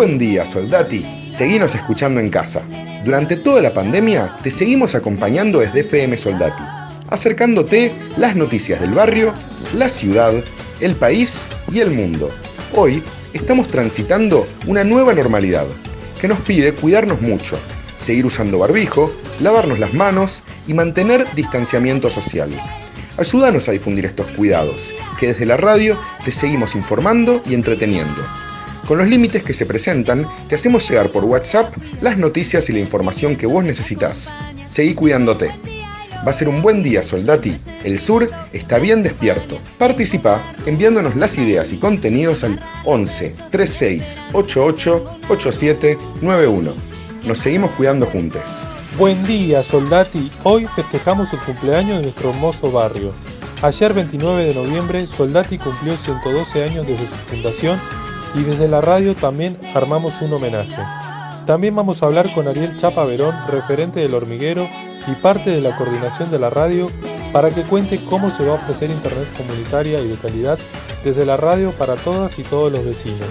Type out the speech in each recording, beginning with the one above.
Buen día, soldati. Seguimos escuchando en casa. Durante toda la pandemia te seguimos acompañando desde FM Soldati, acercándote las noticias del barrio, la ciudad, el país y el mundo. Hoy estamos transitando una nueva normalidad que nos pide cuidarnos mucho, seguir usando barbijo, lavarnos las manos y mantener distanciamiento social. Ayúdanos a difundir estos cuidados, que desde la radio te seguimos informando y entreteniendo. Con los límites que se presentan, te hacemos llegar por WhatsApp las noticias y la información que vos necesitas. Seguí cuidándote. Va a ser un buen día, soldati. El sur está bien despierto. Participa enviándonos las ideas y contenidos al 11 36 88 87 91. Nos seguimos cuidando juntos. Buen día, Soldati. Hoy festejamos el cumpleaños de nuestro hermoso barrio. Ayer, 29 de noviembre, Soldati cumplió 112 años desde su fundación y desde la radio también armamos un homenaje. También vamos a hablar con Ariel Chapa Verón, referente del hormiguero y parte de la coordinación de la radio, para que cuente cómo se va a ofrecer internet comunitaria y de calidad desde la radio para todas y todos los vecinos.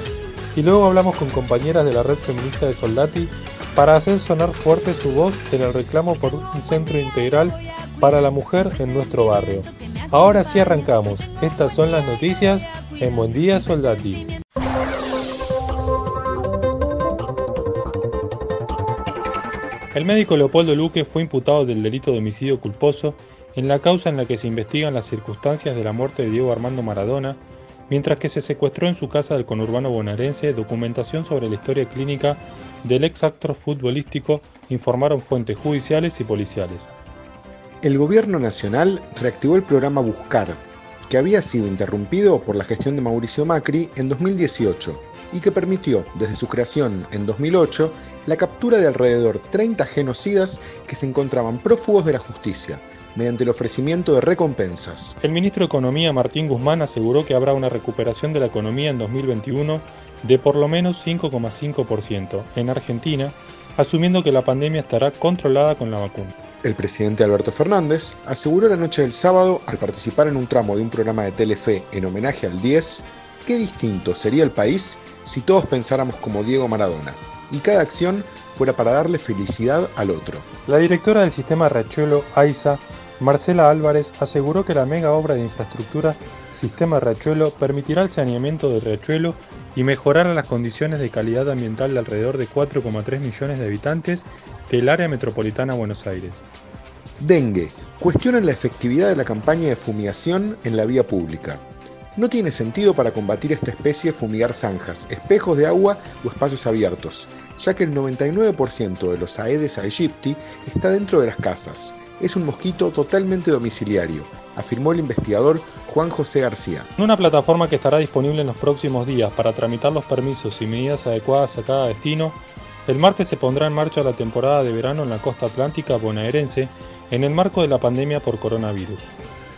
Y luego hablamos con compañeras de la red feminista de Soldati para hacer sonar fuerte su voz en el reclamo por un centro integral para la mujer en nuestro barrio. Ahora sí arrancamos. Estas son las noticias en Buen Día Soldati. El médico Leopoldo Luque fue imputado del delito de homicidio culposo en la causa en la que se investigan las circunstancias de la muerte de Diego Armando Maradona, mientras que se secuestró en su casa del conurbano bonaerense documentación sobre la historia clínica del ex actor futbolístico, informaron fuentes judiciales y policiales. El gobierno nacional reactivó el programa Buscar, que había sido interrumpido por la gestión de Mauricio Macri en 2018 y que permitió, desde su creación en 2008, la captura de alrededor 30 genocidas que se encontraban prófugos de la justicia, mediante el ofrecimiento de recompensas. El ministro de Economía Martín Guzmán aseguró que habrá una recuperación de la economía en 2021 de por lo menos 5,5% en Argentina, asumiendo que la pandemia estará controlada con la vacuna. El presidente Alberto Fernández aseguró la noche del sábado, al participar en un tramo de un programa de Telefe en homenaje al 10, qué distinto sería el país si todos pensáramos como Diego Maradona y cada acción fuera para darle felicidad al otro. La directora del sistema Riachuelo, AISA, Marcela Álvarez, aseguró que la mega obra de infraestructura Sistema Riachuelo permitirá el saneamiento del Riachuelo y mejorar las condiciones de calidad ambiental de alrededor de 4,3 millones de habitantes del área metropolitana Buenos Aires. Dengue. Cuestionan la efectividad de la campaña de fumigación en la vía pública. No tiene sentido para combatir esta especie fumigar zanjas, espejos de agua o espacios abiertos, ya que el 99% de los Aedes aegypti está dentro de las casas. Es un mosquito totalmente domiciliario, afirmó el investigador Juan José García. En una plataforma que estará disponible en los próximos días para tramitar los permisos y medidas adecuadas a cada destino, el martes se pondrá en marcha la temporada de verano en la costa atlántica bonaerense en el marco de la pandemia por coronavirus.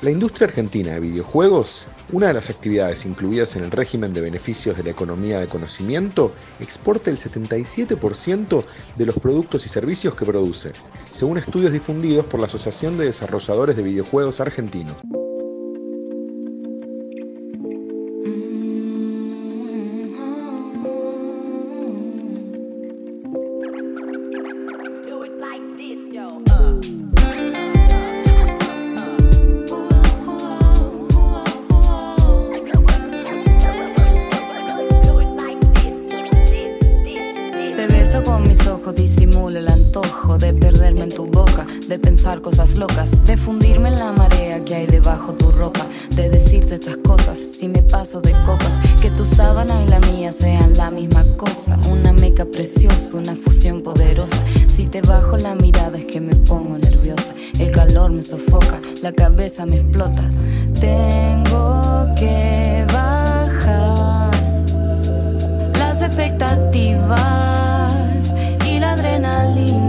La industria argentina de videojuegos, una de las actividades incluidas en el régimen de beneficios de la economía de conocimiento, exporta el 77% de los productos y servicios que produce, según estudios difundidos por la Asociación de Desarrolladores de Videojuegos Argentinos. De pensar cosas locas, de fundirme en la marea que hay debajo tu ropa, de decirte estas cosas si me paso de copas, que tu sábana y la mía sean la misma cosa, una meca preciosa, una fusión poderosa. Si te bajo la mirada es que me pongo nerviosa, el calor me sofoca, la cabeza me explota. Tengo que bajar expectativas y la adrenalina.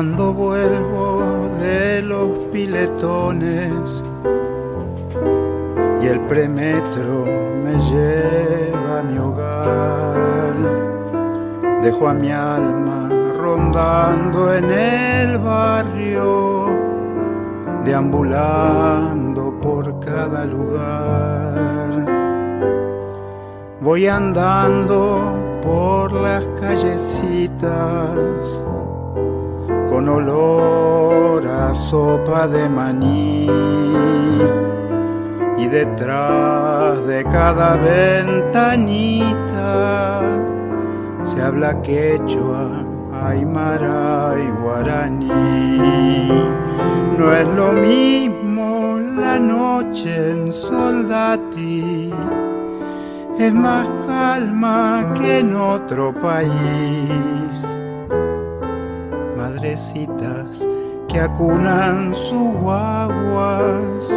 Cuando vuelvo de los piletones y el premetro me lleva a mi hogar, dejo a mi alma rondando en el barrio, deambulando por cada lugar. Voy andando por las callecitas con olor a sopa de maní. Y detrás de cada ventanita se habla quechua, aymara y guaraní. No es lo mismo la noche en Soldati, es más calma que en otro país madrecitas que acunan sus guaguas,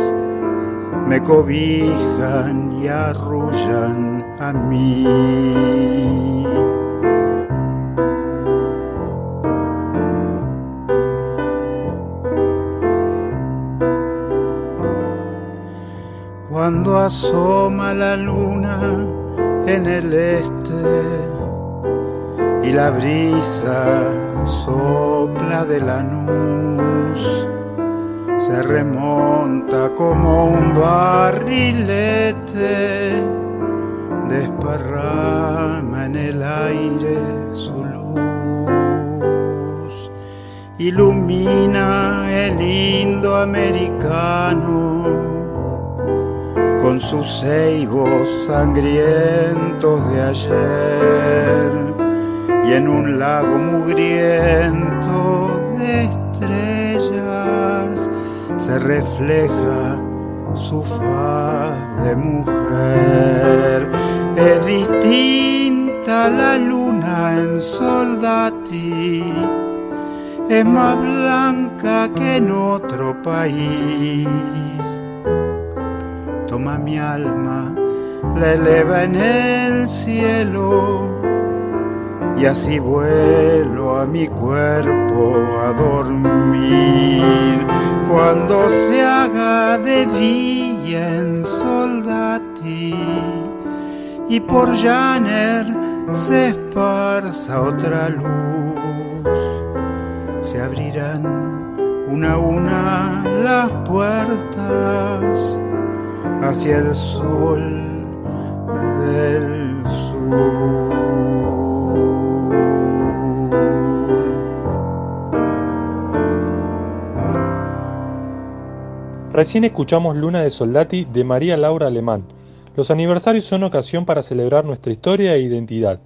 me cobijan y arrullan a mí. Cuando asoma la luna en el este y la brisa sopla de la luz, se remonta como un barrilete, desparrama en el aire su luz, ilumina el indoamericano con sus ceibos sangrientos de ayer y en un lago mugriento de estrellas se refleja su faz de mujer. Es distinta la luna en Soldati, es más blanca que en otro país. Toma mi alma, la eleva en el cielo y así vuelo a mi cuerpo a dormir. Cuando se haga de día en Soldati y por Janer se esparza otra luz, se abrirán una a una las puertas hacia el sol del sur. Recién escuchamos Luna de Soldati de María Laura Alemán. Los aniversarios son ocasión para celebrar nuestra historia e identidad.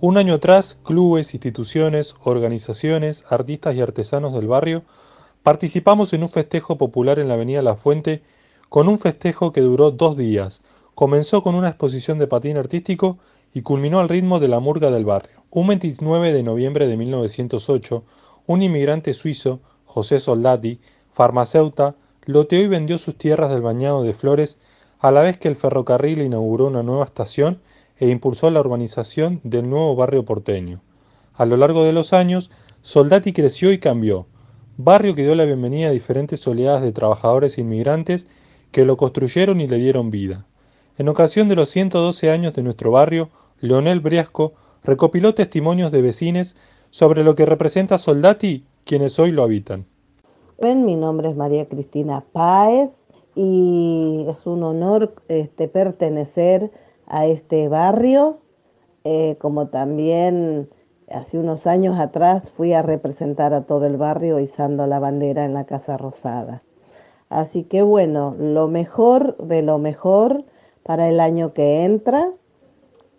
Un año atrás, clubes, instituciones, organizaciones, artistas y artesanos del barrio participamos en un festejo popular en la Avenida La Fuente con un festejo que duró dos días. Comenzó con una exposición de patín artístico y culminó al ritmo de la murga del barrio. Un 29 de noviembre de 1908, un inmigrante suizo, José Soldati, farmacéuta, loteó y vendió sus tierras del bañado de Flores a la vez que el ferrocarril inauguró una nueva estación e impulsó la urbanización del nuevo barrio porteño. A lo largo de los años, Soldati creció y cambió, barrio que dio la bienvenida a diferentes oleadas de trabajadores inmigrantes que lo construyeron y le dieron vida. En ocasión de los 112 años de nuestro barrio, Leonel Briasco recopiló testimonios de vecines sobre lo que representa Soldati, quienes hoy lo habitan. Mi nombre es María Cristina Páez y es un honor este, pertenecer a este barrio, eh, como también hace unos años atrás fui a representar a todo el barrio izando la bandera en la Casa Rosada. Así que bueno, lo mejor de lo mejor para el año que entra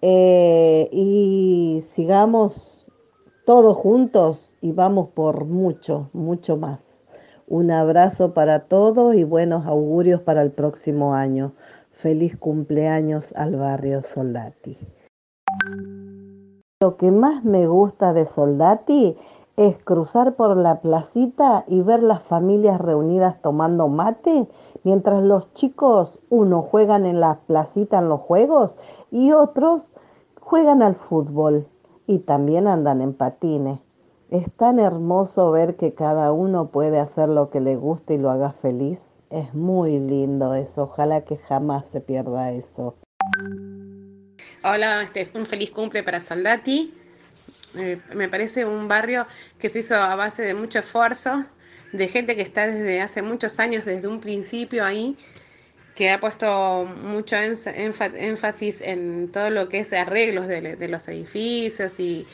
eh, y sigamos todos juntos y vamos por mucho, mucho más. Un abrazo para todos y buenos augurios para el próximo año. Feliz cumpleaños al barrio Soldati. Lo que más me gusta de Soldati es cruzar por la placita y ver las familias reunidas tomando mate, mientras los chicos, unos juegan en la placita en los juegos y otros juegan al fútbol y también andan en patines. Es tan hermoso ver que cada uno puede hacer lo que le guste y lo haga feliz. Es muy lindo eso, ojalá que jamás se pierda eso. Hola, este, un feliz cumple para Soldati. Eh, me parece un barrio que se hizo a base de mucho esfuerzo, de gente que está desde hace muchos años, desde un principio ahí, que ha puesto mucho énfasis en todo lo que es arreglos de, los edificios y,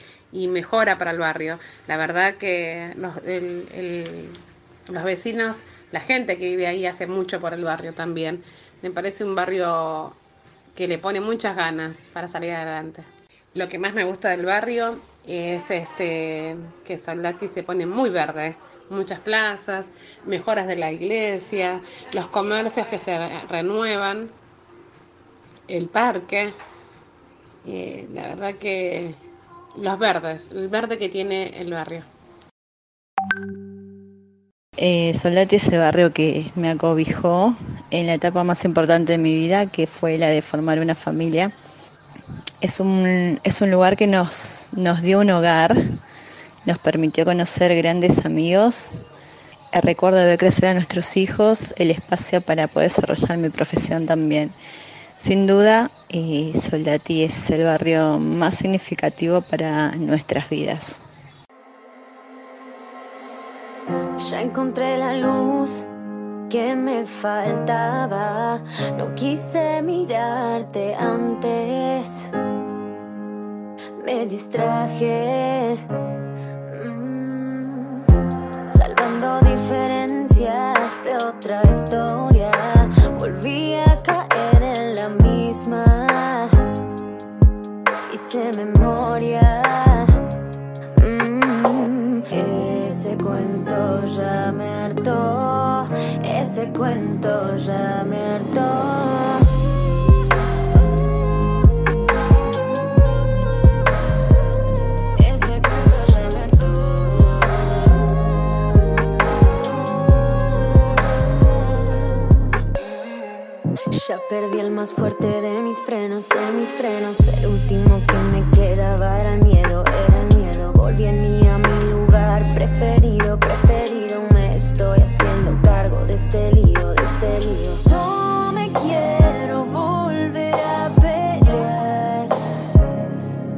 mejora para el barrio. La verdad que los, los vecinos, la gente que vive ahí hace mucho por el barrio también. Me parece un barrio que le pone muchas ganas para salir adelante. Lo que más me gusta del barrio es este que Soldati se pone muy verde, muchas plazas, mejoras de la iglesia, los comercios que se renuevan, el parque, eh, la verdad que los verdes, el verde que tiene el barrio. Eh, es el barrio que me acobijó en la etapa más importante de mi vida, que fue la de formar una familia es un, es un lugar que nos, nos dio un hogar, nos permitió conocer grandes amigos, el recuerdo de ver crecer a nuestros hijos, el espacio para poder desarrollar mi profesión también. Sin duda, eh, Soldati es el barrio más significativo para nuestras vidas. Ya encontré la luz que me faltaba. No quise mirarte antes. Me distraje. Mm. salvando diferencias de otra historia. Más fuerte de mis frenos, de mis frenos. El último que me quedaba era el miedo, era el miedo. Volví en mí a mi lugar preferido, preferido. Me estoy haciendo cargo de este lío, de este lío. No me quiero volver a pelear. Si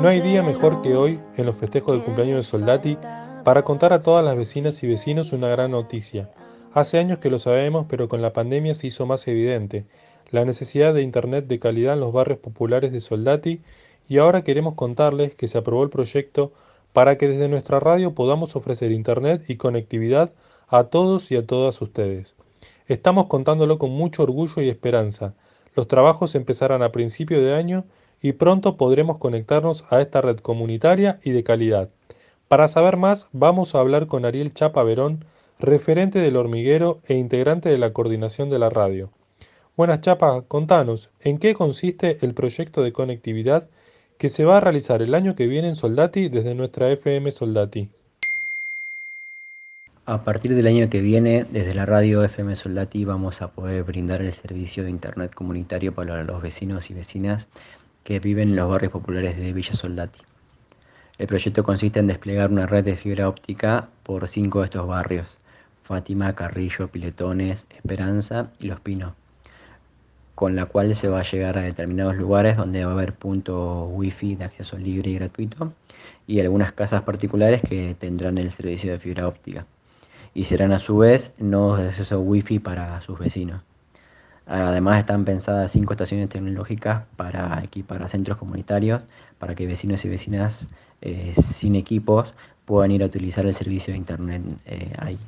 No hay día mejor que hoy en los festejos del cumpleaños de Soldati para contar a todas las vecinas y vecinos una gran noticia. Hace años que lo sabemos, pero con la pandemia se hizo más evidente la necesidad de Internet de calidad en los barrios populares de Soldati y ahora queremos contarles que se aprobó el proyecto para que desde nuestra radio podamos ofrecer Internet y conectividad a todos y a todas ustedes. Estamos contándolo con mucho orgullo y esperanza. Los trabajos empezarán a principio de año y pronto podremos conectarnos a esta red comunitaria y de calidad. Para saber más, vamos a hablar con Ariel Chapa Verón, referente del hormiguero e integrante de la coordinación de la radio. Buenas Chapa, contanos, ¿en qué consiste el proyecto de conectividad que se va a realizar el año que viene en Soldati desde nuestra FM Soldati. A partir del año que viene, desde la radio FM Soldati vamos a poder brindar el servicio de Internet comunitario para los vecinos y vecinas que viven en los barrios populares de Villa Soldati. El proyecto consiste en desplegar una red de fibra óptica por cinco de estos barrios, Fátima, Carrillo, Piletones, Esperanza y Los Pinos, con la cual se va a llegar a determinados lugares donde va a haber punto wifi de acceso libre y gratuito y algunas casas particulares que tendrán el servicio de fibra óptica y serán a su vez nodos de acceso wifi para sus vecinos. Además están pensadas cinco estaciones tecnológicas para equipar a centros comunitarios para que vecinos y vecinas eh, sin equipos puedan ir a utilizar el servicio de internet eh, ahí.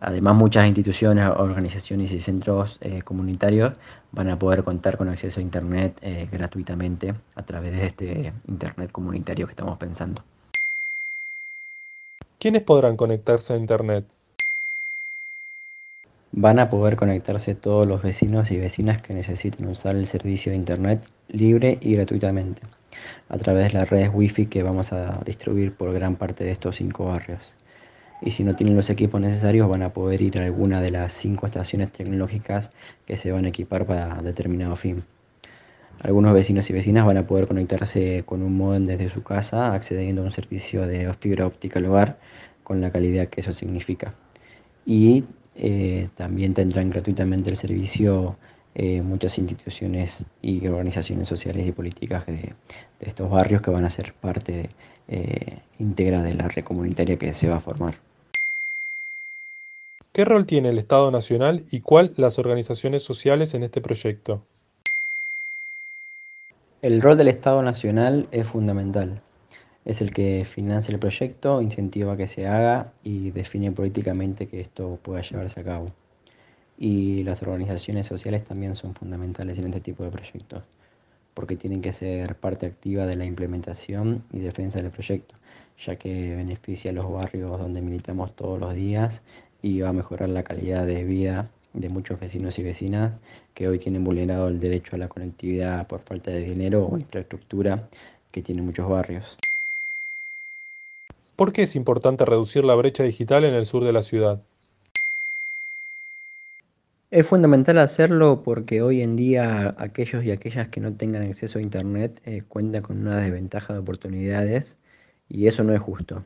Además muchas instituciones, organizaciones y centros eh, comunitarios van a poder contar con acceso a internet gratuitamente a través de este internet comunitario que estamos pensando. ¿Quiénes podrán conectarse a internet? Van a poder conectarse todos los vecinos y vecinas que necesiten usar el servicio de Internet libre y gratuitamente a través de las redes Wi-Fi que vamos a distribuir por gran parte de estos cinco barrios. Y si no tienen los equipos necesarios van a poder ir a alguna de las cinco estaciones tecnológicas que se van a equipar para determinado fin. Algunos vecinos y vecinas van a poder conectarse con un modem desde su casa accediendo a un servicio de fibra óptica al hogar con la calidad que eso significa. Y eh, también tendrán gratuitamente el servicio eh, muchas instituciones y organizaciones sociales y políticas de, estos barrios que van a ser parte eh, íntegra de la red comunitaria que se va a formar. ¿Qué rol tiene el Estado Nacional y cuál las organizaciones sociales en este proyecto? El rol del Estado Nacional es fundamental es el que financia el proyecto, incentiva que se haga y define políticamente que esto pueda llevarse a cabo. Y las organizaciones sociales también son fundamentales en este tipo de proyectos, porque tienen que ser parte activa de la implementación y defensa del proyecto, ya que beneficia a los barrios donde militamos todos los días y va a mejorar la calidad de vida de muchos vecinos y vecinas que hoy tienen vulnerado el derecho a la conectividad por falta de dinero o infraestructura que tienen muchos barrios. ¿Por qué es importante reducir la brecha digital en el sur de la ciudad? Es fundamental hacerlo porque hoy en día aquellos y aquellas que no tengan acceso a Internet eh, cuentan con una desventaja de oportunidades y eso no es justo.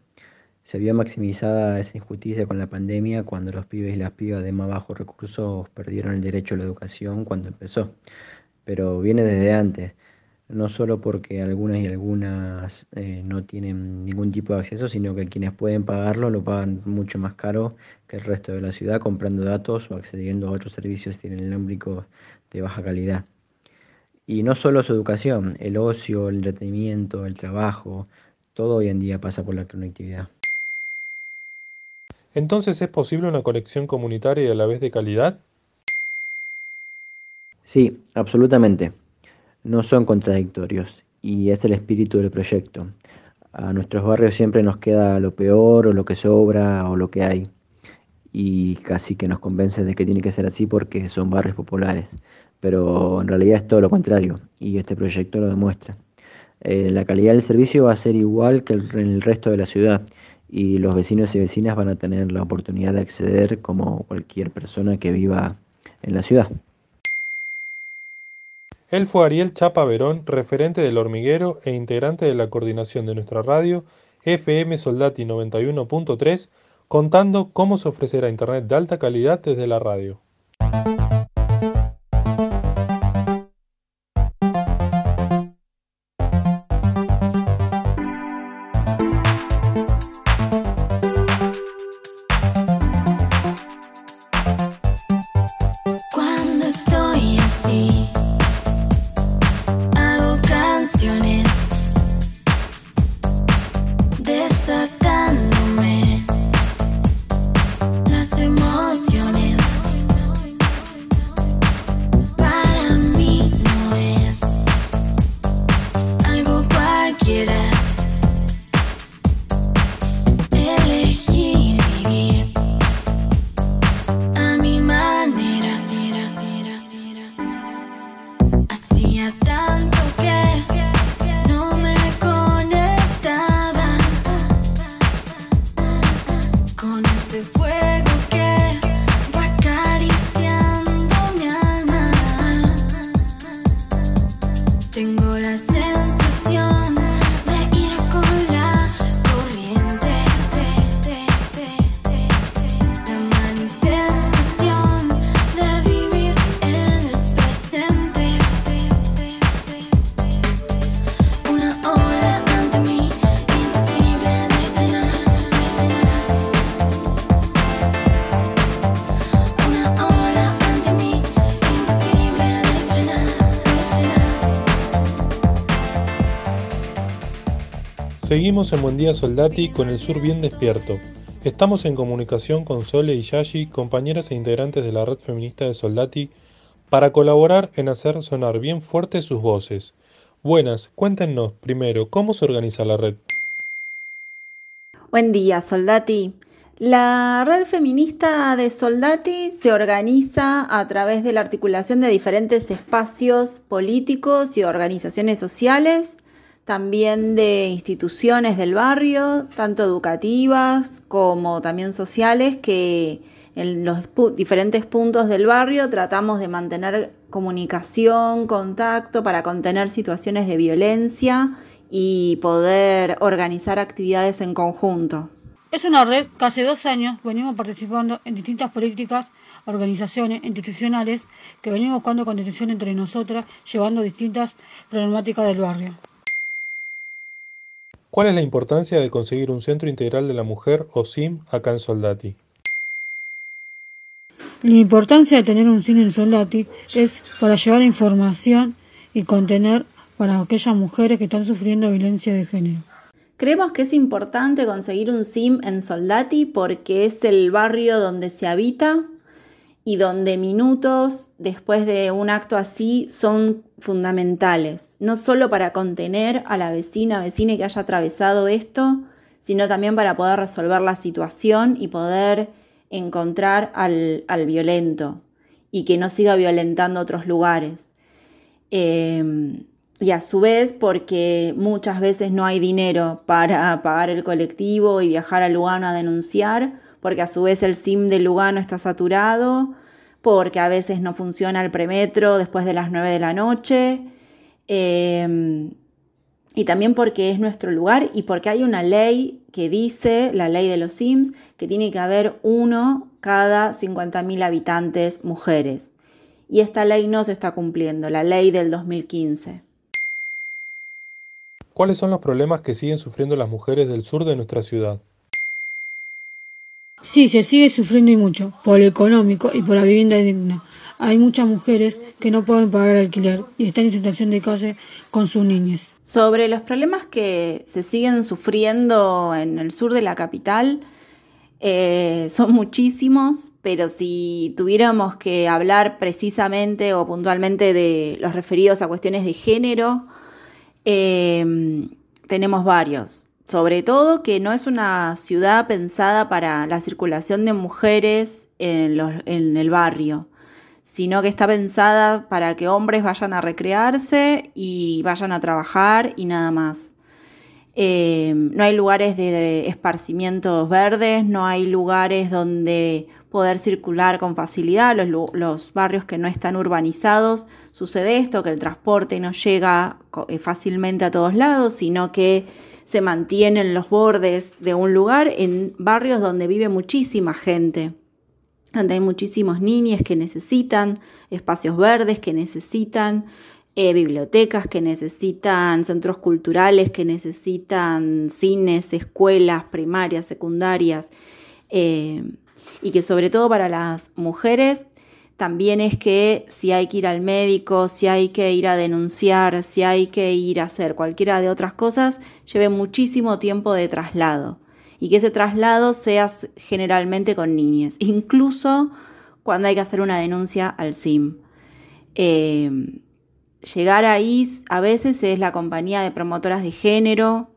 Se vio maximizada esa injusticia con la pandemia cuando los pibes y las pibas de más bajos recursos perdieron el derecho a la educación cuando empezó. Pero viene desde antes no solo porque algunas y algunas eh, no tienen ningún tipo de acceso, sino que quienes pueden pagarlo lo pagan mucho más caro que el resto de la ciudad comprando datos o accediendo a otros servicios inalámbricos de baja calidad. Y no solo su educación, el ocio, el entretenimiento, el trabajo, todo hoy en día pasa por la conectividad. Entonces, ¿es posible una conexión comunitaria y a la vez de calidad? Sí, absolutamente no son contradictorios y es el espíritu del proyecto. A nuestros barrios siempre nos queda lo peor o lo que sobra o lo que hay y casi que nos convence de que tiene que ser así porque son barrios populares, pero en realidad es todo lo contrario y este proyecto lo demuestra. Eh, la calidad del servicio va a ser igual que en el resto de la ciudad y los vecinos y vecinas van a tener la oportunidad de acceder como cualquier persona que viva en la ciudad. Él fue Ariel Chapa Verón, referente del hormiguero e integrante de la coordinación de nuestra radio FM Soldati 91.3, contando cómo se ofrecerá Internet de alta calidad desde la radio. Seguimos en Buen Día Soldati con el sur bien despierto. Estamos en comunicación con Sole y Yashi, compañeras e integrantes de la red feminista de Soldati, para colaborar en hacer sonar bien fuerte sus voces. Buenas, cuéntenos primero, ¿cómo se organiza la red? Buen día, Soldati. La red feminista de Soldati se organiza a través de la articulación de diferentes espacios políticos y organizaciones sociales también de instituciones del barrio, tanto educativas como también sociales, que en los diferentes puntos del barrio tratamos de mantener comunicación, contacto para contener situaciones de violencia y poder organizar actividades en conjunto. Es una red que hace dos años venimos participando en distintas políticas, organizaciones institucionales que venimos buscando contención entre nosotras, llevando distintas problemáticas del barrio. ¿Cuál es la importancia de conseguir un Centro Integral de la Mujer o SIM acá en Soldati? La importancia de tener un SIM en Soldati es para llevar información y contener para aquellas mujeres que están sufriendo violencia de género. Creemos que es importante conseguir un SIM en Soldati porque es el barrio donde se habita y donde minutos después de un acto así son fundamentales, no solo para contener a la vecina, vecina que haya atravesado esto, sino también para poder resolver la situación y poder encontrar al, violento y que no siga violentando otros lugares. Em, y a su vez porque muchas veces no hay dinero para pagar el colectivo y viajar a Lugano a denunciar, porque a su vez el SIM de Lugano está saturado, porque a veces no funciona el premetro después de las 9 de la noche, em, y también porque es nuestro lugar y porque hay una ley que dice, la ley de los SIMs, que tiene que haber uno cada 50.000 habitantes mujeres. Y esta ley no se está cumpliendo, la ley del 2015. ¿Cuáles son los problemas que siguen sufriendo las mujeres del sur de nuestra ciudad? Sí, se sigue sufriendo y mucho, por lo económico y por la vivienda digna. Hay muchas mujeres que no pueden pagar alquiler y están en situación de calle con sus niñas. Sobre los problemas que se siguen sufriendo en el sur de la capital, eh, son muchísimos, pero si tuviéramos que hablar precisamente o puntualmente de los referidos a cuestiones de género, eh, tenemos varios sobre todo que no es una ciudad pensada para la circulación de mujeres en, el barrio, sino que está pensada para que hombres vayan a recrearse y vayan a trabajar y nada más. Eh, no hay lugares de esparcimientos verdes, no hay lugares donde poder circular con facilidad, los, los, barrios que no están urbanizados, sucede esto, que el transporte no llega eh, fácilmente a todos lados, sino que se mantienen los bordes de un lugar en barrios donde vive muchísima gente, donde hay muchísimos niños que necesitan espacios verdes, que necesitan eh, bibliotecas, que necesitan centros culturales, que necesitan cines, escuelas primarias, secundarias, eh, y que sobre todo para las mujeres también es que si hay que ir al médico, si hay que ir a denunciar, si hay que ir a hacer cualquiera de otras cosas, lleve muchísimo tiempo de traslado. Y que ese traslado sea generalmente con niñas, incluso cuando hay que hacer una denuncia al SIM. Em, llegar ahí a veces es la compañía de promotoras de género,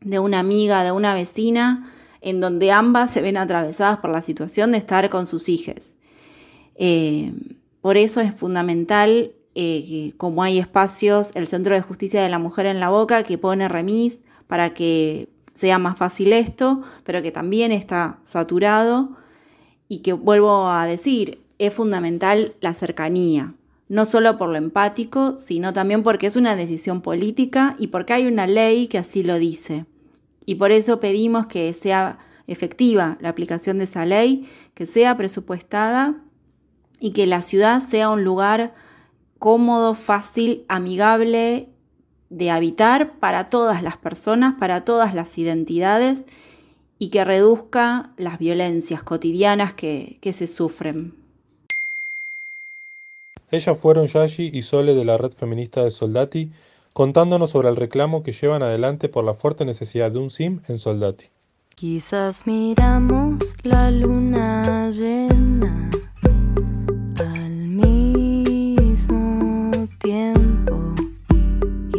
de una amiga, de una vecina, en donde ambas se ven atravesadas por la situación de estar con sus hijas. Eh, por eso es fundamental, eh, como hay espacios, el Centro de Justicia de la Mujer en la Boca que pone remis para que sea más fácil esto, pero que también está saturado y que vuelvo a decir, es fundamental la cercanía, no solo por lo empático, sino también porque es una decisión política y porque hay una ley que así lo dice. Y por eso pedimos que sea efectiva la aplicación de esa ley, que sea presupuestada y que la ciudad sea un lugar cómodo, fácil, amigable de habitar para todas las personas, para todas las identidades y que reduzca las violencias cotidianas que, se sufren. Ellas fueron Yashi y Sole de la red feminista de Soldati contándonos sobre el reclamo que llevan adelante por la fuerte necesidad de un SIM en Soldati. Quizás miramos la luna llena